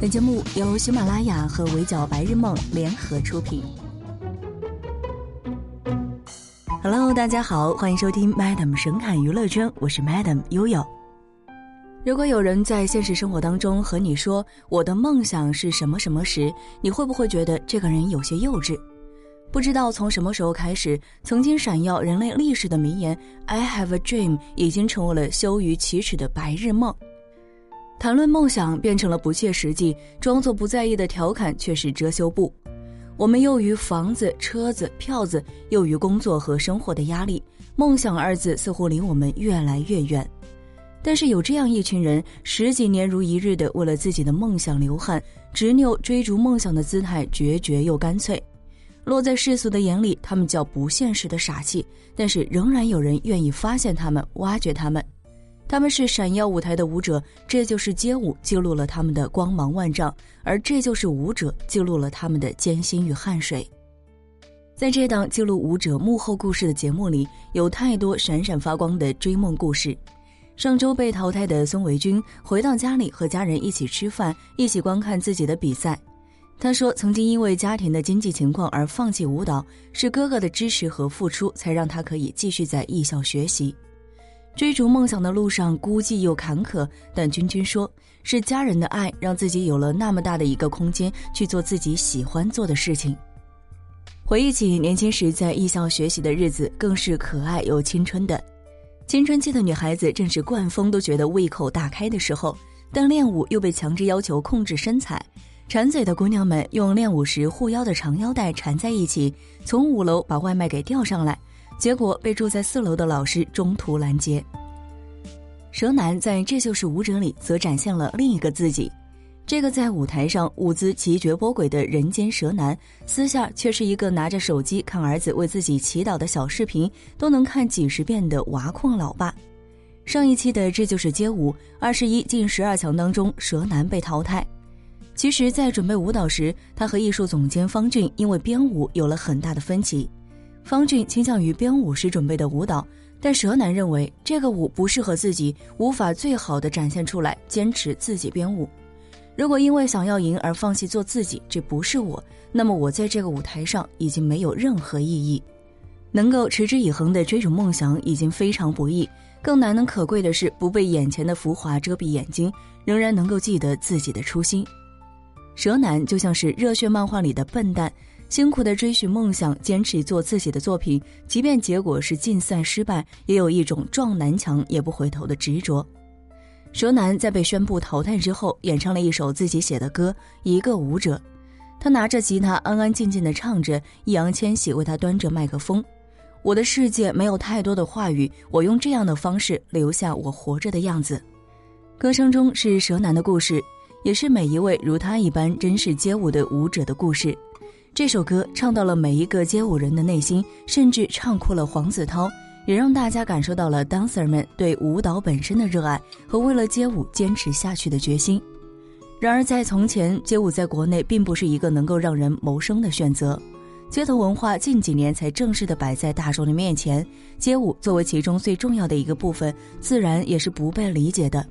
本节目由喜马拉雅和围剿白日梦联合出品。Hello，大家好，欢迎收听 Madam 神侃娱乐圈，我是 Madam 悠悠。如果有人在现实生活当中和你说我的梦想是什么什么时，你会不会觉得这个人有些幼稚？不知道从什么时候开始，曾经闪耀人类历史的名言 “I have a dream” 已经成为了羞于启齿的白日梦。谈论梦想变成了不切实际，装作不在意的调侃却是遮羞布。我们又于房子、车子、票子，又于工作和生活的压力，梦想二字似乎离我们越来越远。但是有这样一群人，十几年如一日的为了自己的梦想流汗，执拗追逐梦想的姿态决绝又干脆。落在世俗的眼里，他们叫不现实的傻气，但是仍然有人愿意发现他们，挖掘他们。他们是闪耀舞台的舞者，这就是街舞记录了他们的光芒万丈，而这就是舞者记录了他们的艰辛与汗水。在这档记录舞者幕后故事的节目里，有太多闪闪发光的追梦故事。上周被淘汰的孙维军回到家里和家人一起吃饭，一起观看自己的比赛。他说，曾经因为家庭的经济情况而放弃舞蹈，是哥哥的支持和付出才让他可以继续在艺校学习。追逐梦想的路上孤寂又坎坷，但君君说是家人的爱让自己有了那么大的一个空间去做自己喜欢做的事情。回忆起年轻时在艺校学习的日子，更是可爱又青春的。青春期的女孩子正是灌风都觉得胃口大开的时候，但练舞又被强制要求控制身材。馋嘴的姑娘们用练舞时护腰的长腰带缠在一起，从五楼把外卖给吊上来。结果被住在四楼的老师中途拦截。蛇男在这就是舞者里则展现了另一个自己，这个在舞台上舞姿奇绝波诡的人间蛇男，私下却是一个拿着手机看儿子为自己祈祷的小视频都能看几十遍的娃控老爸。上一期的这就是街舞二十一进十二强当中，蛇男被淘汰。其实，在准备舞蹈时，他和艺术总监方俊因为编舞有了很大的分歧。方俊倾向于编舞时准备的舞蹈，但蛇男认为这个舞不适合自己，无法最好的展现出来，坚持自己编舞。如果因为想要赢而放弃做自己，这不是我，那么我在这个舞台上已经没有任何意义。能够持之以恒的追逐梦想已经非常不易，更难能可贵的是不被眼前的浮华遮蔽眼睛，仍然能够记得自己的初心。蛇男就像是热血漫画里的笨蛋。辛苦的追寻梦想，坚持做自己的作品，即便结果是竞赛失败，也有一种撞南墙也不回头的执着。蛇男在被宣布淘汰之后，演唱了一首自己写的歌《一个舞者》，他拿着吉他安安静静的唱着，易烊千玺为他端着麦克风。我的世界没有太多的话语，我用这样的方式留下我活着的样子。歌声中是蛇男的故事，也是每一位如他一般真实街舞的舞者的故事。这首歌唱到了每一个街舞人的内心，甚至唱哭了黄子韬，也让大家感受到了 dancer 们对舞蹈本身的热爱和为了街舞坚持下去的决心。然而，在从前，街舞在国内并不是一个能够让人谋生的选择，街头文化近几年才正式的摆在大众的面前，街舞作为其中最重要的一个部分，自然也是不被理解的。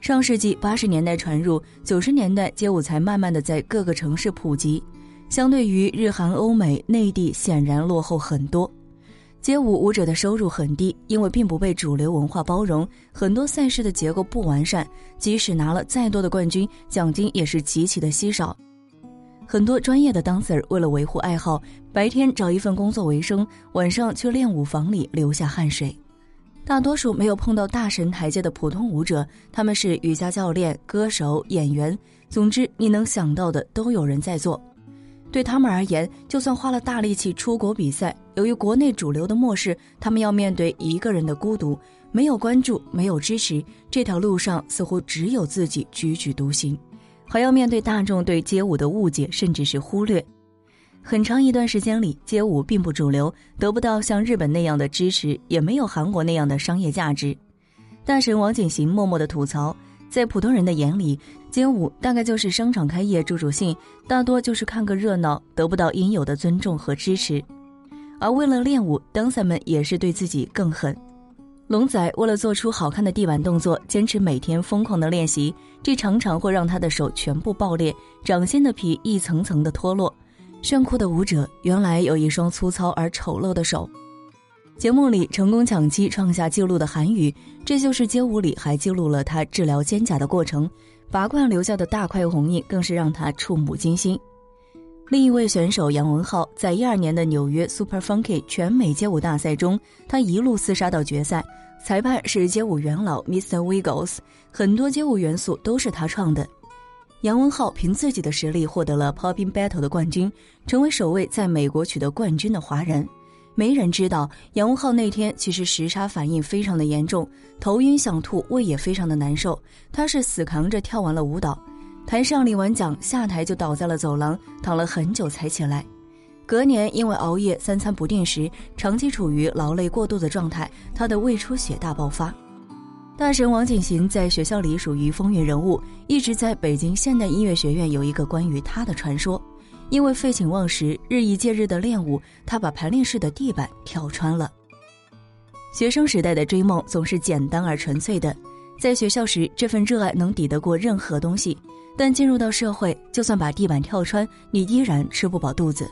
上世纪八十年代传入，九十年代街舞才慢慢的在各个城市普及。相对于日韩、欧美，内地显然落后很多。街舞舞者的收入很低，因为并不被主流文化包容，很多赛事的结构不完善，即使拿了再多的冠军，奖金也是极其的稀少。很多专业的 dancer 为了维护爱好，白天找一份工作为生，晚上去练舞房里流下汗水。大多数没有碰到大神台阶的普通舞者，他们是瑜伽教练、歌手、演员，总之你能想到的都有人在做。对他们而言，就算花了大力气出国比赛，由于国内主流的漠视，他们要面对一个人的孤独，没有关注，没有支持，这条路上似乎只有自己踽踽独行，还要面对大众对街舞的误解，甚至是忽略。很长一段时间里，街舞并不主流，得不到像日本那样的支持，也没有韩国那样的商业价值。大神王景行默默的吐槽。在普通人的眼里，街舞大概就是商场开业助助兴，大多就是看个热闹，得不到应有的尊重和支持。而为了练舞，dancer 们也是对自己更狠。龙仔为了做出好看的地板动作，坚持每天疯狂的练习，这常常会让他的手全部爆裂，掌心的皮一层层的脱落。炫酷的舞者原来有一双粗糙而丑陋的手。节目里成功抢七创下纪录的韩宇，这就是街舞里还记录了他治疗肩胛的过程，拔罐留下的大块红印更是让他触目惊心。另一位选手杨文浩，在一二年的纽约 Super Funky 全美街舞大赛中，他一路厮杀到决赛，裁判是街舞元老 Mr. Wiggles，很多街舞元素都是他创的。杨文浩凭自己的实力获得了 Popping Battle 的冠军，成为首位在美国取得冠军的华人。没人知道，杨文浩那天其实时差反应非常的严重，头晕想吐，胃也非常的难受。他是死扛着跳完了舞蹈。台上领完奖，下台就倒在了走廊，躺了很久才起来。隔年因为熬夜、三餐不定时，长期处于劳累过度的状态，他的胃出血大爆发。大神王景行在学校里属于风云人物，一直在北京现代音乐学院有一个关于他的传说。因为废寝忘食、日以继日的练舞，他把排练室的地板跳穿了。学生时代的追梦总是简单而纯粹的，在学校时这份热爱能抵得过任何东西。但进入到社会，就算把地板跳穿，你依然吃不饱肚子。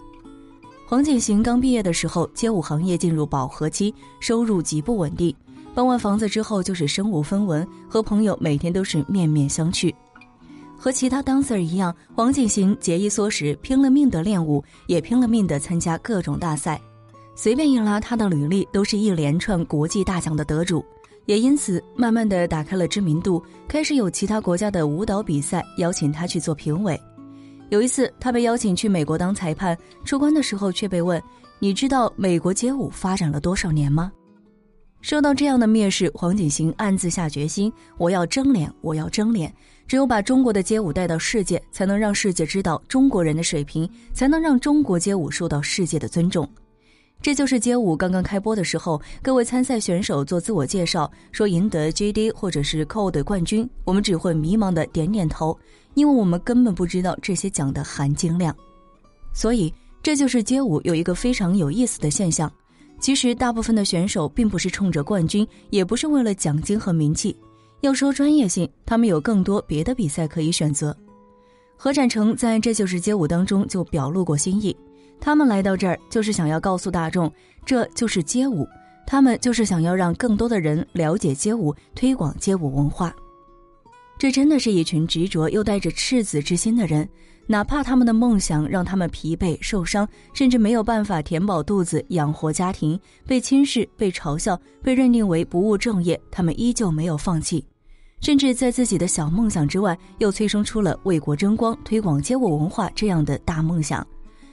黄景行刚毕业的时候，街舞行业进入饱和期，收入极不稳定。搬完房子之后，就是身无分文，和朋友每天都是面面相觑。和其他 dancer 一样，黄景行节衣缩食，拼了命的练舞，也拼了命的参加各种大赛。随便一拉他的履历，都是一连串国际大奖的得主。也因此，慢慢的打开了知名度，开始有其他国家的舞蹈比赛邀请他去做评委。有一次，他被邀请去美国当裁判，出关的时候却被问：“你知道美国街舞发展了多少年吗？”受到这样的蔑视，黄景行暗自下决心：“我要争脸，我要争脸！只有把中国的街舞带到世界，才能让世界知道中国人的水平，才能让中国街舞受到世界的尊重。”这就是街舞刚刚开播的时候，各位参赛选手做自我介绍，说赢得 JD 或者是 CO 的冠军，我们只会迷茫的点点头，因为我们根本不知道这些奖的含金量。所以，这就是街舞有一个非常有意思的现象：其实大部分的选手并不是冲着冠军，也不是为了奖金和名气。要说专业性，他们有更多别的比赛可以选择。何展成在这就是街舞当中就表露过心意。他们来到这儿，就是想要告诉大众，这就是街舞。他们就是想要让更多的人了解街舞，推广街舞文化。这真的是一群执着又带着赤子之心的人，哪怕他们的梦想让他们疲惫、受伤，甚至没有办法填饱肚子、养活家庭，被轻视、被嘲笑、被认定为不务正业，他们依旧没有放弃，甚至在自己的小梦想之外，又催生出了为国争光、推广街舞文化这样的大梦想。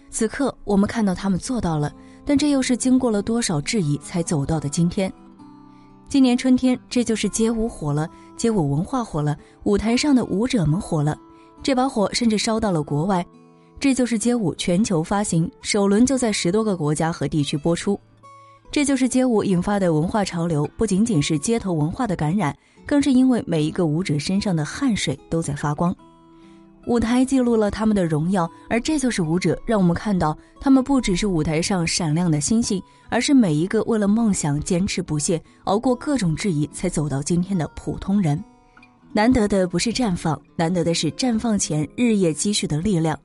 此刻，我们看到他们做到了，但这又是经过了多少质疑才走到的今天？今年春天，这就是街舞火了，街舞文化火了，舞台上的舞者们火了，这把火甚至烧到了国外。这就是街舞全球发行，首轮就在十多个国家和地区播出。这就是街舞引发的文化潮流，不仅仅是街头文化的感染，更是因为每一个舞者身上的汗水都在发光。舞台记录了他们的荣耀，而这就是舞者，让我们看到他们不只是舞台上闪亮的星星，而是每一个为了梦想坚持不懈、熬过各种质疑才走到今天的普通人。难得的不是绽放，难得的是绽放前日夜积蓄的力量。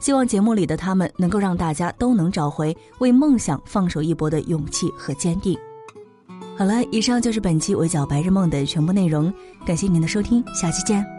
希望节目里的他们能够让大家都能找回为梦想放手一搏的勇气和坚定。好了，以上就是本期《围剿白日梦》的全部内容，感谢您的收听，下期见。